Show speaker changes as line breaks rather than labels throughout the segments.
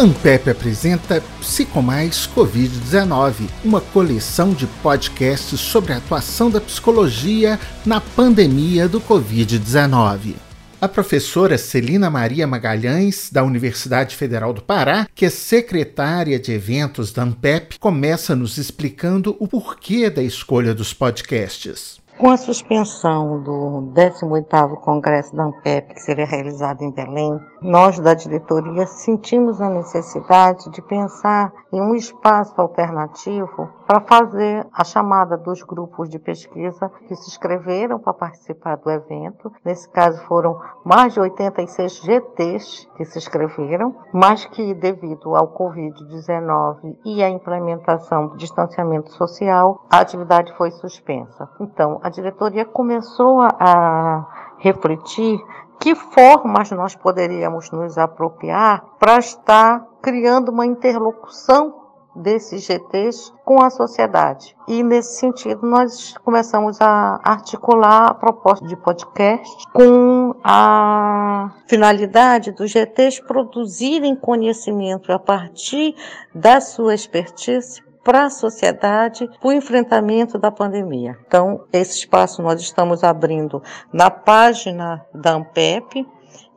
Ampep apresenta Psicomais Covid-19, uma coleção de podcasts sobre a atuação da psicologia na pandemia do Covid-19. A professora Celina Maria Magalhães, da Universidade Federal do Pará, que é secretária de eventos da Ampep, começa nos explicando o porquê da escolha dos podcasts.
Com a suspensão do 18º Congresso da ANPEP, que seria realizado em Belém, nós da diretoria sentimos a necessidade de pensar em um espaço alternativo para fazer a chamada dos grupos de pesquisa que se inscreveram para participar do evento. Nesse caso foram mais de 86 GTs que se inscreveram, mas que devido ao Covid-19 e à implementação do distanciamento social, a atividade foi suspensa. Então, a diretoria começou a refletir que formas nós poderíamos nos apropriar para estar criando uma interlocução desses GTs com a sociedade. E nesse sentido, nós começamos a articular a proposta de podcast com a finalidade dos GTs produzirem conhecimento a partir da sua expertise para a sociedade o enfrentamento da pandemia. Então, esse espaço nós estamos abrindo na página da Ampep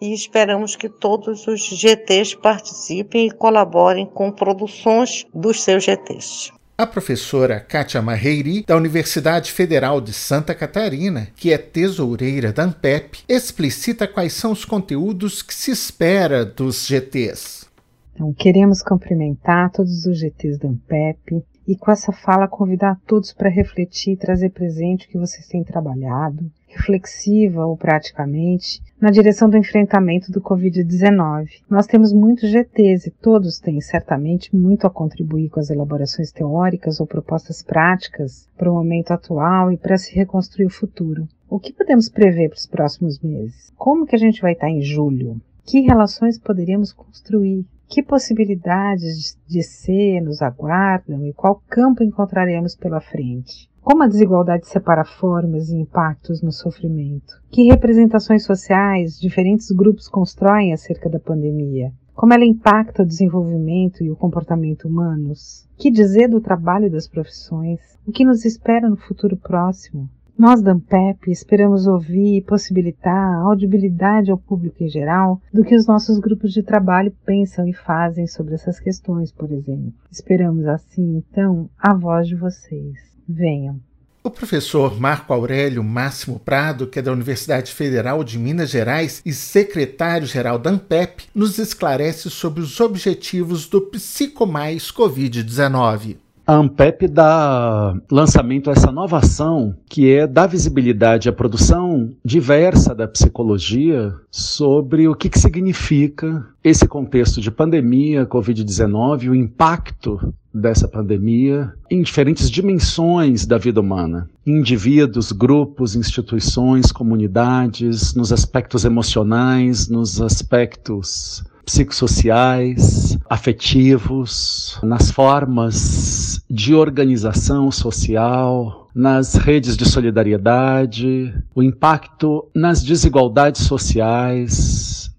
e esperamos que todos os GTs participem e colaborem com produções dos seus GTs.
A professora Kátia Marreiri, da Universidade Federal de Santa Catarina, que é tesoureira da Ampep, explicita quais são os conteúdos que se espera dos GTs.
Então, queremos cumprimentar todos os GTs da Ampep e com essa fala convidar todos para refletir e trazer presente o que vocês têm trabalhado, reflexiva ou praticamente, na direção do enfrentamento do Covid-19. Nós temos muitos GTs e todos têm certamente muito a contribuir com as elaborações teóricas ou propostas práticas para o momento atual e para se reconstruir o futuro. O que podemos prever para os próximos meses? Como que a gente vai estar em julho? Que relações poderíamos construir? Que possibilidades de ser nos aguardam e qual campo encontraremos pela frente? Como a desigualdade separa formas e impactos no sofrimento? Que representações sociais diferentes grupos constroem acerca da pandemia? Como ela impacta o desenvolvimento e o comportamento humanos? Que dizer do trabalho das profissões? O que nos espera no futuro próximo? Nós da Ampep esperamos ouvir e possibilitar a audibilidade ao público em geral do que os nossos grupos de trabalho pensam e fazem sobre essas questões, por exemplo. Esperamos assim, então, a voz de vocês. Venham.
O professor Marco Aurélio Máximo Prado, que é da Universidade Federal de Minas Gerais e secretário-geral da ANPEP, nos esclarece sobre os objetivos do Psicomais Covid-19
a Ampep dá lançamento a essa nova ação que é dar visibilidade à produção diversa da psicologia sobre o que, que significa esse contexto de pandemia, Covid-19, o impacto dessa pandemia em diferentes dimensões da vida humana. Indivíduos, grupos, instituições, comunidades, nos aspectos emocionais, nos aspectos psicossociais, afetivos, nas formas de organização social, nas redes de solidariedade, o impacto nas desigualdades sociais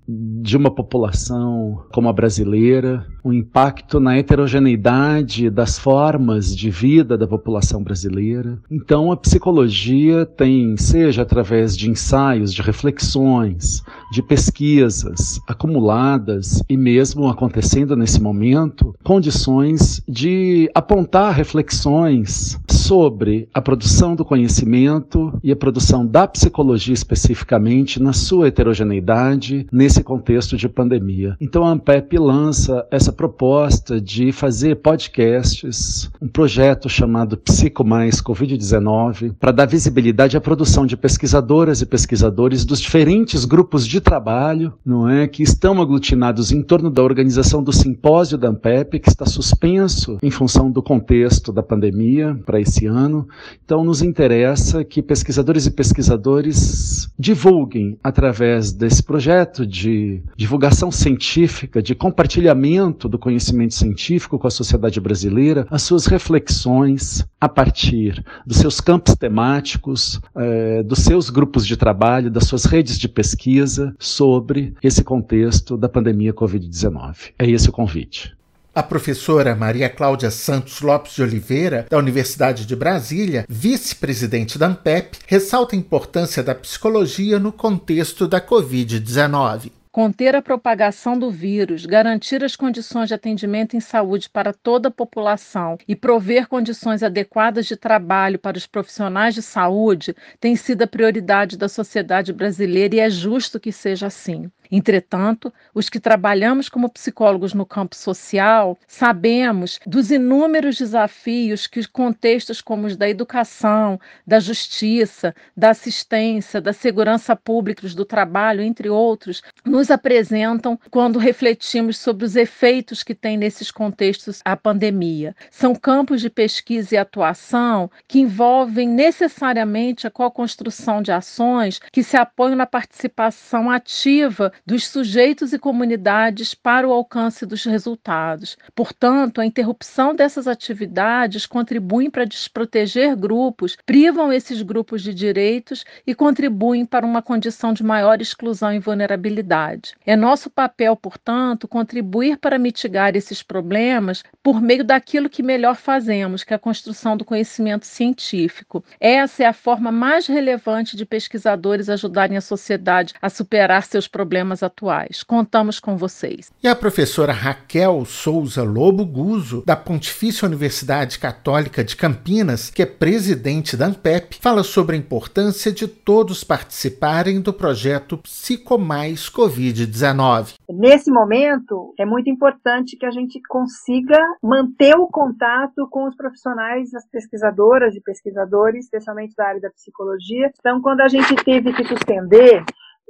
de uma população como a brasileira, o impacto na heterogeneidade das formas de vida da população brasileira. Então, a psicologia tem, seja através de ensaios, de reflexões, de pesquisas acumuladas e mesmo acontecendo nesse momento, condições de apontar reflexões sobre a produção do conhecimento e a produção da psicologia especificamente na sua heterogeneidade nesse contexto de pandemia. Então, a Ampep lança essa proposta de fazer podcasts, um projeto chamado Psico Mais Covid-19, para dar visibilidade à produção de pesquisadoras e pesquisadores dos diferentes grupos de trabalho, não é, que estão aglutinados em torno da organização do simpósio da Ampep, que está suspenso em função do contexto da pandemia para esse ano. Então, nos interessa que pesquisadores e pesquisadores divulguem através desse projeto de divulgação científica, de compartilhamento do conhecimento científico com a sociedade brasileira, as suas reflexões a partir dos seus campos temáticos, eh, dos seus grupos de trabalho, das suas redes de pesquisa sobre esse contexto da pandemia Covid-19. É esse o convite.
A professora Maria Cláudia Santos Lopes de Oliveira, da Universidade de Brasília, vice-presidente da ANPEP, ressalta a importância da psicologia no contexto da Covid-19
conter a propagação do vírus, garantir as condições de atendimento em saúde para toda a população e prover condições adequadas de trabalho para os profissionais de saúde tem sido a prioridade da sociedade brasileira e é justo que seja assim. Entretanto, os que trabalhamos como psicólogos no campo social sabemos dos inúmeros desafios que contextos como os da educação, da justiça, da assistência, da segurança pública, do trabalho, entre outros, nos apresentam quando refletimos sobre os efeitos que tem nesses contextos a pandemia. São campos de pesquisa e atuação que envolvem necessariamente a co-construção de ações que se apoiam na participação ativa dos sujeitos e comunidades para o alcance dos resultados. Portanto, a interrupção dessas atividades contribui para desproteger grupos, privam esses grupos de direitos e contribuem para uma condição de maior exclusão e vulnerabilidade. É nosso papel, portanto, contribuir para mitigar esses problemas por meio daquilo que melhor fazemos, que é a construção do conhecimento científico. Essa é a forma mais relevante de pesquisadores ajudarem a sociedade a superar seus problemas atuais. Contamos com vocês.
E a professora Raquel Souza Lobo Guzo, da Pontifícia Universidade Católica de Campinas, que é presidente da ANPEP, fala sobre a importância de todos participarem do projeto Psicomais Covid-19.
Nesse momento, é muito importante que a gente consiga manter o contato com os profissionais, as pesquisadoras e pesquisadores, especialmente da área da psicologia. Então, quando a gente teve que suspender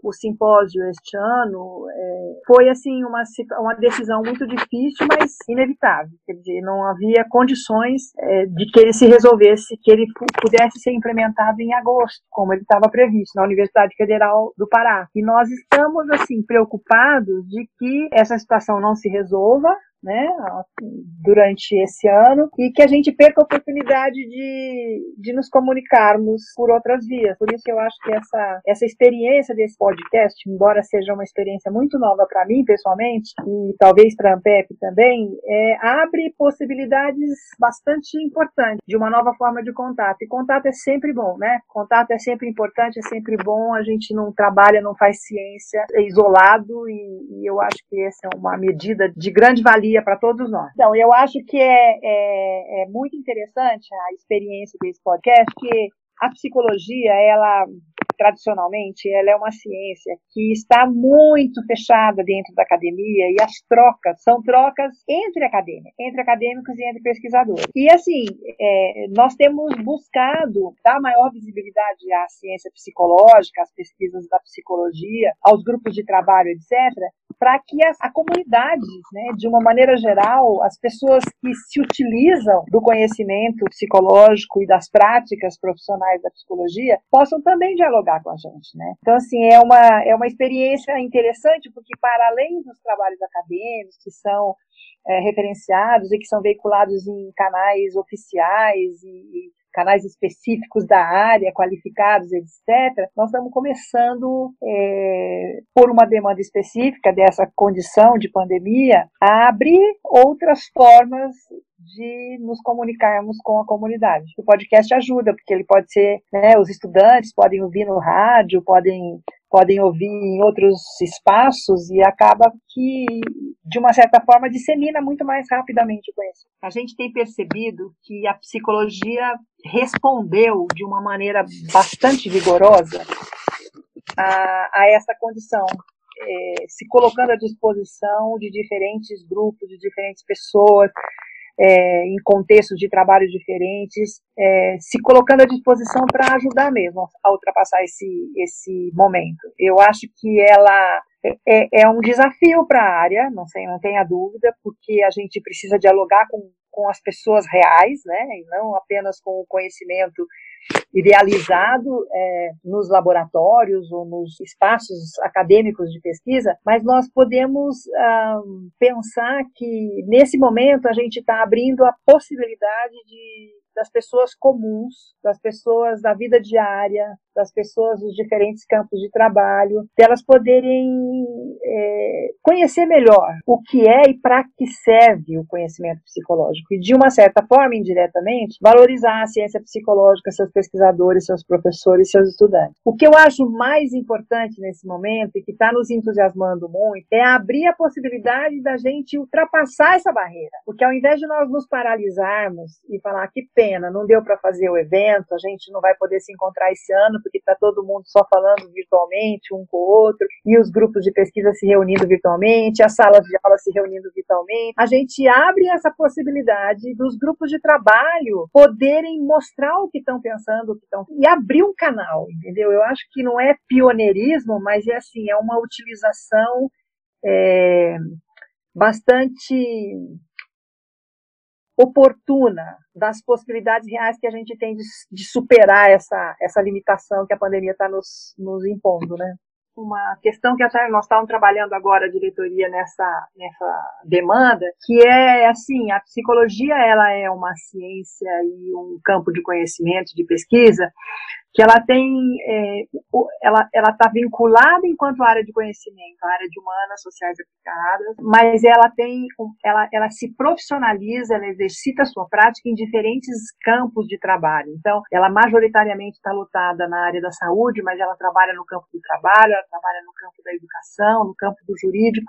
o simpósio este ano é, foi assim uma, uma decisão muito difícil, mas inevitável. Quer dizer, não havia condições é, de que ele se resolvesse, que ele pudesse ser implementado em agosto, como ele estava previsto na Universidade Federal do Pará. E nós estamos assim preocupados de que essa situação não se resolva, né, durante esse ano e que a gente perca a oportunidade de, de nos comunicarmos por outras vias. Por isso eu acho que essa, essa experiência desse podcast, embora seja uma experiência muito nova para mim pessoalmente e talvez para a Ampep também, é, abre possibilidades bastante importantes de uma nova forma de contato. E contato é sempre bom, né? Contato é sempre importante, é sempre bom. A gente não trabalha, não faz ciência é isolado e, e eu acho que essa é uma medida de grande valia para todos nós. Então, eu acho que é, é, é muito interessante a experiência desse podcast, que a psicologia, ela tradicionalmente, ela é uma ciência que está muito fechada dentro da academia e as trocas são trocas entre acadêmicos, entre acadêmicos e entre pesquisadores. E assim, é, nós temos buscado dar maior visibilidade à ciência psicológica, às pesquisas da psicologia, aos grupos de trabalho, etc., para que a, a comunidade, né, de uma maneira geral, as pessoas que se utilizam do conhecimento psicológico e das práticas profissionais da psicologia possam também dialogar dialogar com a gente, né? Então, assim, é uma, é uma experiência interessante, porque para além dos trabalhos acadêmicos que são é, referenciados e que são veiculados em canais oficiais e, e canais específicos da área, qualificados, etc., nós estamos começando, é, por uma demanda específica dessa condição de pandemia, a abrir outras formas de nos comunicarmos com a comunidade. O podcast ajuda, porque ele pode ser, né, os estudantes podem ouvir no rádio, podem podem ouvir em outros espaços e acaba que, de uma certa forma, dissemina muito mais rapidamente o conhecimento. A gente tem percebido que a psicologia respondeu de uma maneira bastante vigorosa a, a essa condição é, se colocando à disposição de diferentes grupos, de diferentes pessoas, é, em contextos de trabalho diferentes, é, se colocando à disposição para ajudar mesmo a ultrapassar esse, esse momento. Eu acho que ela é, é, é um desafio para a área, não sei, não tenha dúvida, porque a gente precisa dialogar com, com as pessoas reais, né, e não apenas com o conhecimento idealizado é, nos laboratórios ou nos espaços acadêmicos de pesquisa, mas nós podemos um, pensar que nesse momento a gente está abrindo a possibilidade de das pessoas comuns, das pessoas da vida diária, das pessoas dos diferentes campos de trabalho, delas poderem é, conhecer melhor o que é e para que serve o conhecimento psicológico e, de uma certa forma, indiretamente, valorizar a ciência psicológica, seus pesquisadores, seus professores, seus estudantes. O que eu acho mais importante nesse momento e que está nos entusiasmando muito é abrir a possibilidade da gente ultrapassar essa barreira, porque ao invés de nós nos paralisarmos e falar que pena, não deu para fazer o evento, a gente não vai poder se encontrar esse ano porque está todo mundo só falando virtualmente um com o outro, e os grupos de pesquisa se reunindo virtualmente, as salas de aula se reunindo virtualmente. A gente abre essa possibilidade dos grupos de trabalho poderem mostrar o que estão pensando, o que estão e abrir um canal, entendeu? Eu acho que não é pioneirismo, mas é assim, é uma utilização é, bastante oportuna das possibilidades reais que a gente tem de, de superar essa, essa limitação que a pandemia está nos, nos impondo, né? Uma questão que até nós estamos trabalhando agora a diretoria nessa nessa demanda, que é assim, a psicologia ela é uma ciência e um campo de conhecimento, de pesquisa, que ela tem, é, ela ela está vinculada enquanto área de conhecimento, a área de humanas sociais aplicadas, mas ela tem, ela ela se profissionaliza, ela exercita a sua prática em diferentes campos de trabalho. Então, ela majoritariamente está lutada na área da saúde, mas ela trabalha no campo do trabalho, ela trabalha no campo da educação, no campo do jurídico.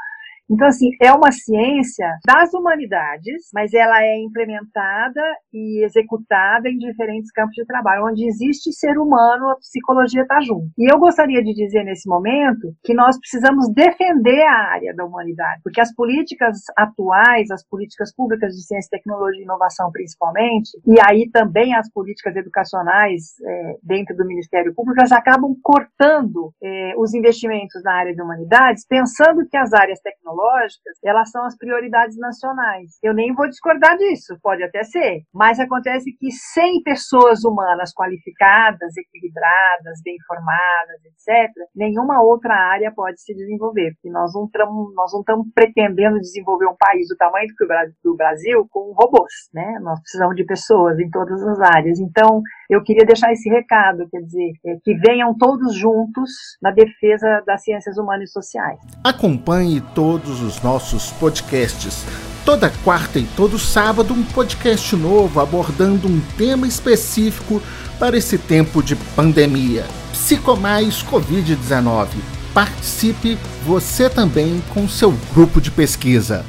Então, assim, é uma ciência das humanidades, mas ela é implementada e executada em diferentes campos de trabalho. Onde existe ser humano, a psicologia está junto. E eu gostaria de dizer nesse momento que nós precisamos defender a área da humanidade, porque as políticas atuais, as políticas públicas de ciência, tecnologia e inovação principalmente, e aí também as políticas educacionais é, dentro do Ministério Público, elas acabam cortando é, os investimentos na área de humanidades, pensando que as áreas tecnológicas tecnológicas, elas são as prioridades nacionais. Eu nem vou discordar disso, pode até ser, mas acontece que sem pessoas humanas qualificadas, equilibradas, bem formadas, etc., nenhuma outra área pode se desenvolver, porque nós não estamos pretendendo desenvolver um país do tamanho do Brasil com robôs, né? Nós precisamos de pessoas em todas as áreas. Então, eu queria deixar esse recado, quer dizer, é, que venham todos juntos na defesa das ciências humanas e sociais.
Acompanhe todos os nossos podcasts. Toda quarta e todo sábado, um podcast novo abordando um tema específico para esse tempo de pandemia. Psicomais Covid-19. Participe você também com seu grupo de pesquisa.